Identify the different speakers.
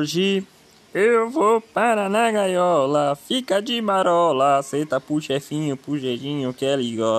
Speaker 1: Hoje eu vou para na gaiola, fica de marola, senta pro chefinho, pro jeitinho que ele gosta.